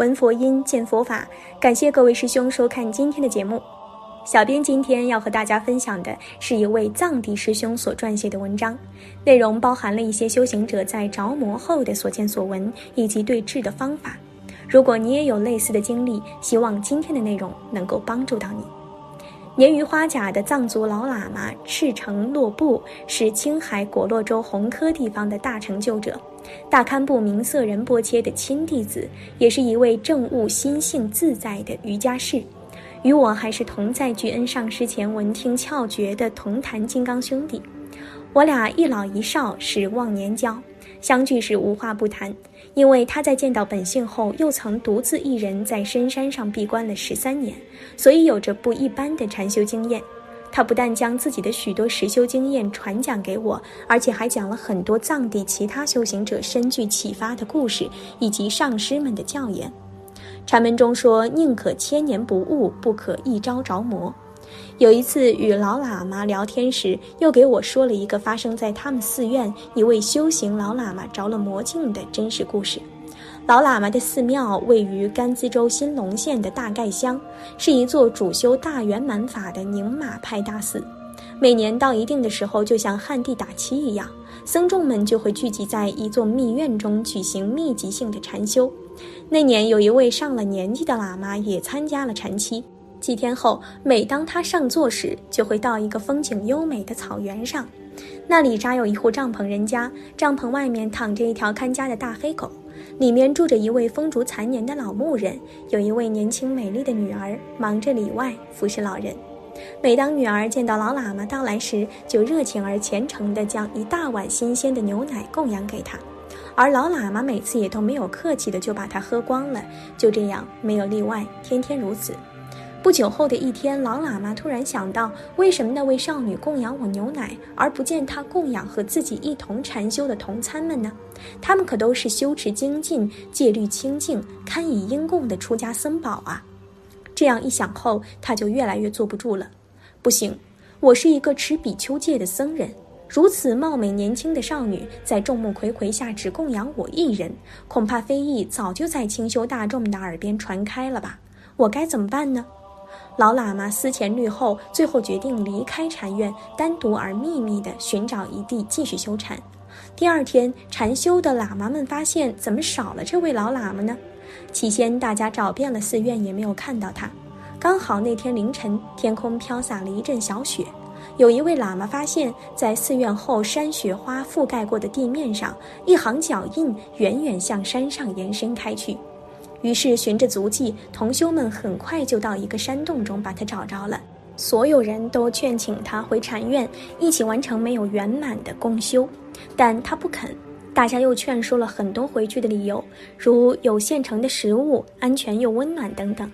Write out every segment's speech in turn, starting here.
闻佛音，见佛法。感谢各位师兄收看今天的节目。小编今天要和大家分享的是一位藏地师兄所撰写的文章，内容包含了一些修行者在着魔后的所见所闻，以及对治的方法。如果你也有类似的经历，希望今天的内容能够帮助到你。年逾花甲的藏族老喇嘛赤城洛布是青海果洛州红科地方的大成就者，大堪布明色仁波切的亲弟子，也是一位政务心性自在的瑜伽士。与我还是同在巨恩上师前闻听窍诀的同坛金刚兄弟，我俩一老一少是忘年交，相聚时无话不谈。因为他在见到本性后，又曾独自一人在深山上闭关了十三年，所以有着不一般的禅修经验。他不但将自己的许多实修经验传讲给我，而且还讲了很多藏地其他修行者深具启发的故事，以及上师们的教言。禅门中说：“宁可千年不悟，不可一朝着魔。”有一次与老喇嘛聊天时，又给我说了一个发生在他们寺院一位修行老喇嘛着了魔镜的真实故事。老喇嘛的寺庙位于甘孜州新隆县的大盖乡，是一座主修大圆满法的宁玛派大寺。每年到一定的时候，就像旱地打七一样，僧众们就会聚集在一座密院中举行密集性的禅修。那年有一位上了年纪的喇嘛也参加了禅期。几天后，每当他上座时，就会到一个风景优美的草原上，那里扎有一户帐篷人家，帐篷外面躺着一条看家的大黑狗，里面住着一位风烛残年的老牧人，有一位年轻美丽的女儿忙着里外服侍老人。每当女儿见到老喇嘛到来时，就热情而虔诚地将一大碗新鲜的牛奶供养给他。而老喇嘛每次也都没有客气的就把它喝光了，就这样没有例外，天天如此。不久后的一天，老喇嘛突然想到，为什么那位少女供养我牛奶，而不见她供养和自己一同禅修的同参们呢？他们可都是修持精进、戒律清净、堪以应供的出家僧宝啊！这样一想后，他就越来越坐不住了。不行，我是一个持比丘戒的僧人。如此貌美年轻的少女，在众目睽睽下只供养我一人，恐怕非议早就在清修大众的耳边传开了吧？我该怎么办呢？老喇嘛思前虑后，最后决定离开禅院，单独而秘密地寻找一地继续修禅。第二天，禅修的喇嘛们发现，怎么少了这位老喇嘛呢？起先大家找遍了寺院，也没有看到他。刚好那天凌晨，天空飘洒了一阵小雪。有一位喇嘛发现，在寺院后山雪花覆盖过的地面上，一行脚印远远向山上延伸开去。于是循着足迹，同修们很快就到一个山洞中把他找着了。所有人都劝请他回禅院，一起完成没有圆满的共修，但他不肯。大家又劝说了很多回去的理由，如有现成的食物、安全又温暖等等。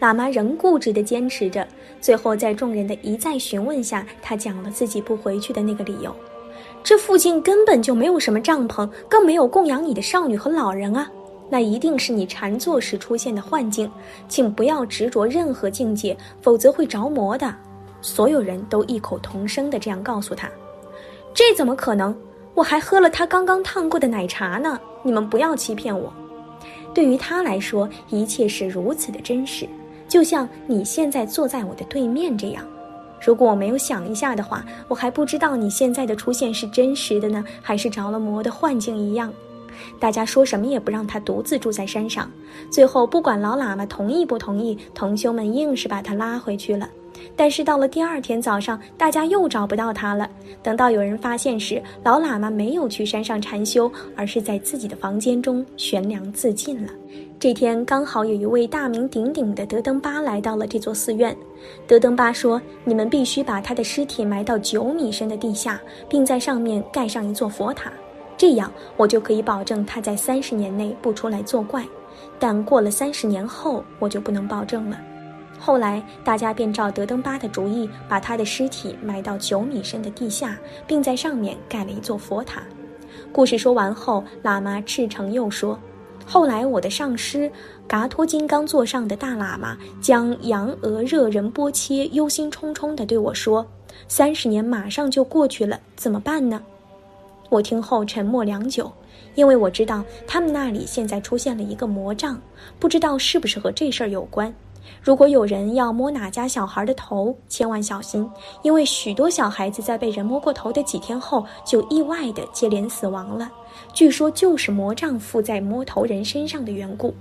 喇嘛仍固执地坚持着，最后在众人的一再询问下，他讲了自己不回去的那个理由：这附近根本就没有什么帐篷，更没有供养你的少女和老人啊！那一定是你禅坐时出现的幻境，请不要执着任何境界，否则会着魔的。所有人都异口同声地这样告诉他：这怎么可能？我还喝了他刚刚烫过的奶茶呢！你们不要欺骗我。对于他来说，一切是如此的真实。就像你现在坐在我的对面这样，如果我没有想一下的话，我还不知道你现在的出现是真实的呢，还是着了魔的幻境一样。大家说什么也不让他独自住在山上。最后，不管老喇嘛同意不同意，同修们硬是把他拉回去了。但是到了第二天早上，大家又找不到他了。等到有人发现时，老喇嘛没有去山上禅修，而是在自己的房间中悬梁自尽了。这天刚好有一位大名鼎鼎的德登巴来到了这座寺院。德登巴说：“你们必须把他的尸体埋到九米深的地下，并在上面盖上一座佛塔，这样我就可以保证他在三十年内不出来作怪。但过了三十年后，我就不能保证了。”后来，大家便照德登巴的主意，把他的尸体埋到九米深的地下，并在上面盖了一座佛塔。故事说完后，喇嘛赤诚又说：“后来，我的上师嘎托金刚座上的大喇嘛将羊额热仁波切忧心忡忡地对我说：‘三十年马上就过去了，怎么办呢？’我听后沉默良久，因为我知道他们那里现在出现了一个魔杖，不知道是不是和这事儿有关。如果有人要摸哪家小孩的头，千万小心，因为许多小孩子在被人摸过头的几天后，就意外的接连死亡了。据说就是魔杖附在摸头人身上的缘故。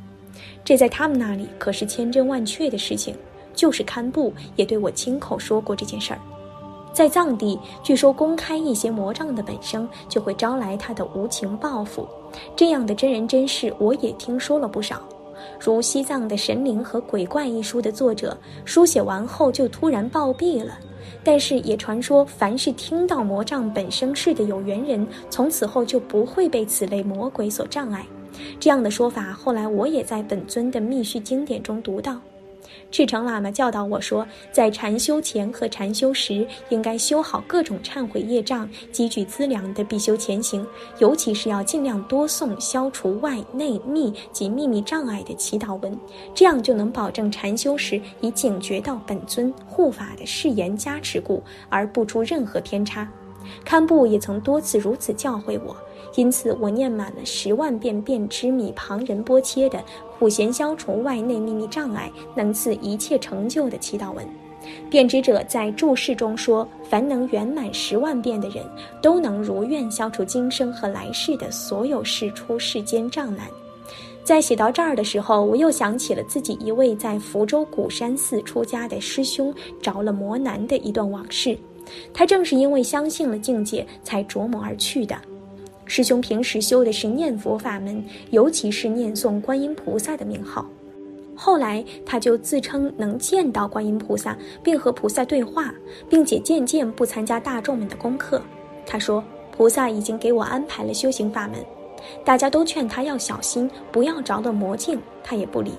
这在他们那里可是千真万确的事情。就是堪布也对我亲口说过这件事儿。在藏地，据说公开一些魔杖的本身就会招来他的无情报复。这样的真人真事，我也听说了不少。如《西藏的神灵和鬼怪》一书的作者，书写完后就突然暴毙了。但是也传说，凡是听到魔杖本身事的有缘人，从此后就不会被此类魔鬼所障碍。这样的说法，后来我也在本尊的密续经典中读到。赤诚喇嘛教导我说，在禅修前和禅修时，应该修好各种忏悔业障、积聚资粮的必修前行，尤其是要尽量多诵消除外内密及秘密障碍的祈祷文，这样就能保证禅修时以警觉到本尊护法的誓言加持故，而不出任何偏差。堪布也曾多次如此教诲我，因此我念满了十万遍遍知米旁人波切的。普贤消除外内秘密障碍，能赐一切成就的祈祷文。辩知者在注释中说：“凡能圆满十万遍的人，都能如愿消除今生和来世的所有世出世间障难。”在写到这儿的时候，我又想起了自己一位在福州鼓山寺出家的师兄着了魔难的一段往事。他正是因为相信了境界，才着魔而去的。师兄平时修的是念佛法门，尤其是念诵观音菩萨的名号。后来他就自称能见到观音菩萨，并和菩萨对话，并且渐渐不参加大众们的功课。他说：“菩萨已经给我安排了修行法门。”大家都劝他要小心，不要着了魔境，他也不理。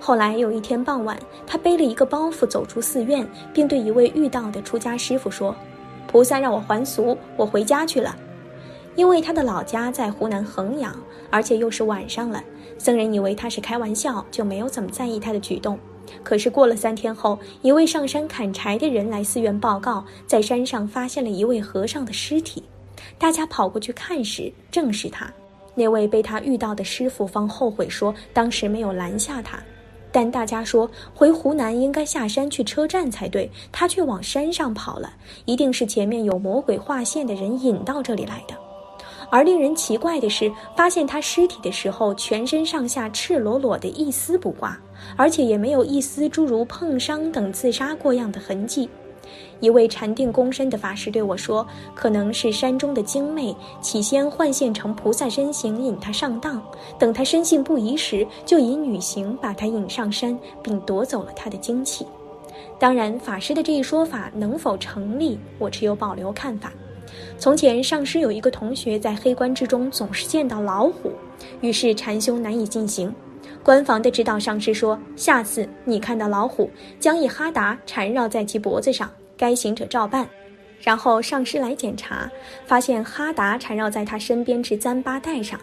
后来有一天傍晚，他背了一个包袱走出寺院，并对一位遇到的出家师傅说：“菩萨让我还俗，我回家去了。”因为他的老家在湖南衡阳，而且又是晚上了，僧人以为他是开玩笑，就没有怎么在意他的举动。可是过了三天后，一位上山砍柴的人来寺院报告，在山上发现了一位和尚的尸体。大家跑过去看时，正是他。那位被他遇到的师傅方后悔说，当时没有拦下他。但大家说回湖南应该下山去车站才对，他却往山上跑了，一定是前面有魔鬼划线的人引到这里来的。而令人奇怪的是，发现他尸体的时候，全身上下赤裸裸的，一丝不挂，而且也没有一丝诸如碰伤等自杀过样的痕迹。一位禅定躬身的法师对我说：“可能是山中的精魅起先幻现成菩萨身形引他上当，等他深信不疑时，就以女形把他引上山，并夺走了他的精气。”当然，法师的这一说法能否成立，我持有保留看法。从前，上师有一个同学在黑关之中总是见到老虎，于是禅修难以进行。关房的指导上师说：“下次你看到老虎，将一哈达缠绕在其脖子上，该行者照办。”然后上师来检查，发现哈达缠绕在他身边之糌粑袋上，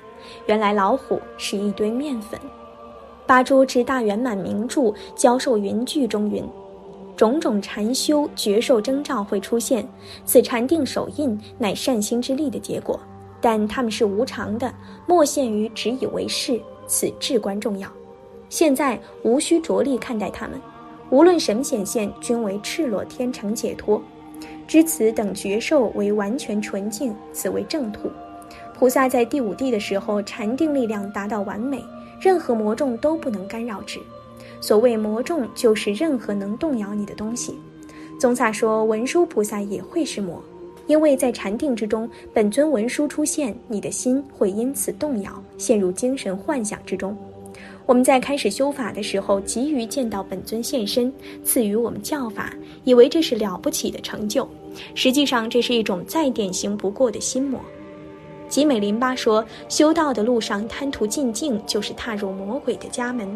原来老虎是一堆面粉。八珠之大圆满名著《教授云句》中云。种种禅修绝受征兆会出现，此禅定手印乃善心之力的结果，但它们是无常的，莫限于只以为是，此至关重要。现在无需着力看待它们，无论什么显现，均为赤裸天成解脱。知此等觉受为完全纯净，此为正途。菩萨在第五地的时候，禅定力量达到完美，任何魔众都不能干扰之。所谓魔众，就是任何能动摇你的东西。宗萨说，文殊菩萨也会是魔，因为在禅定之中，本尊文殊出现，你的心会因此动摇，陷入精神幻想之中。我们在开始修法的时候，急于见到本尊现身，赐予我们教法，以为这是了不起的成就，实际上这是一种再典型不过的心魔。吉美林巴说，修道的路上贪图进境，就是踏入魔鬼的家门。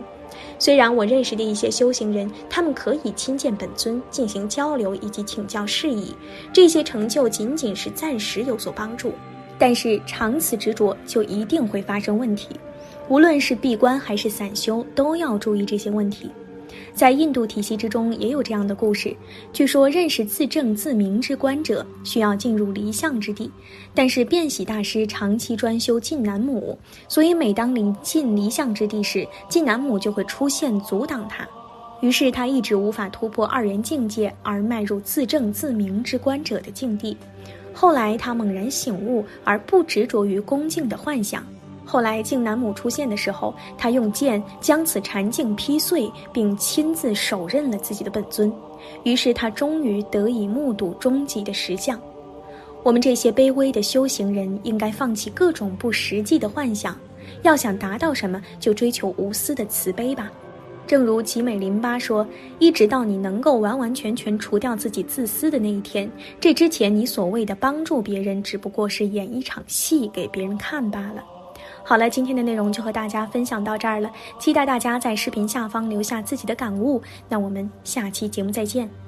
虽然我认识的一些修行人，他们可以亲见本尊进行交流以及请教事宜，这些成就仅仅是暂时有所帮助，但是长此执着就一定会发生问题。无论是闭关还是散修，都要注意这些问题。在印度体系之中也有这样的故事。据说认识自正自明之观者，需要进入离相之地，但是辩喜大师长期专修晋南母，所以每当临近离相之地时，晋南母就会出现阻挡他。于是他一直无法突破二元境界，而迈入自正自明之观者的境地。后来他猛然醒悟，而不执着于恭敬的幻想。后来静南母出现的时候，他用剑将此禅境劈碎，并亲自手刃了自己的本尊。于是他终于得以目睹终极的实相。我们这些卑微的修行人，应该放弃各种不实际的幻想。要想达到什么，就追求无私的慈悲吧。正如吉美林巴说：“一直到你能够完完全全除掉自己自私的那一天，这之前你所谓的帮助别人，只不过是演一场戏给别人看罢了。”好了，今天的内容就和大家分享到这儿了，期待大家在视频下方留下自己的感悟。那我们下期节目再见。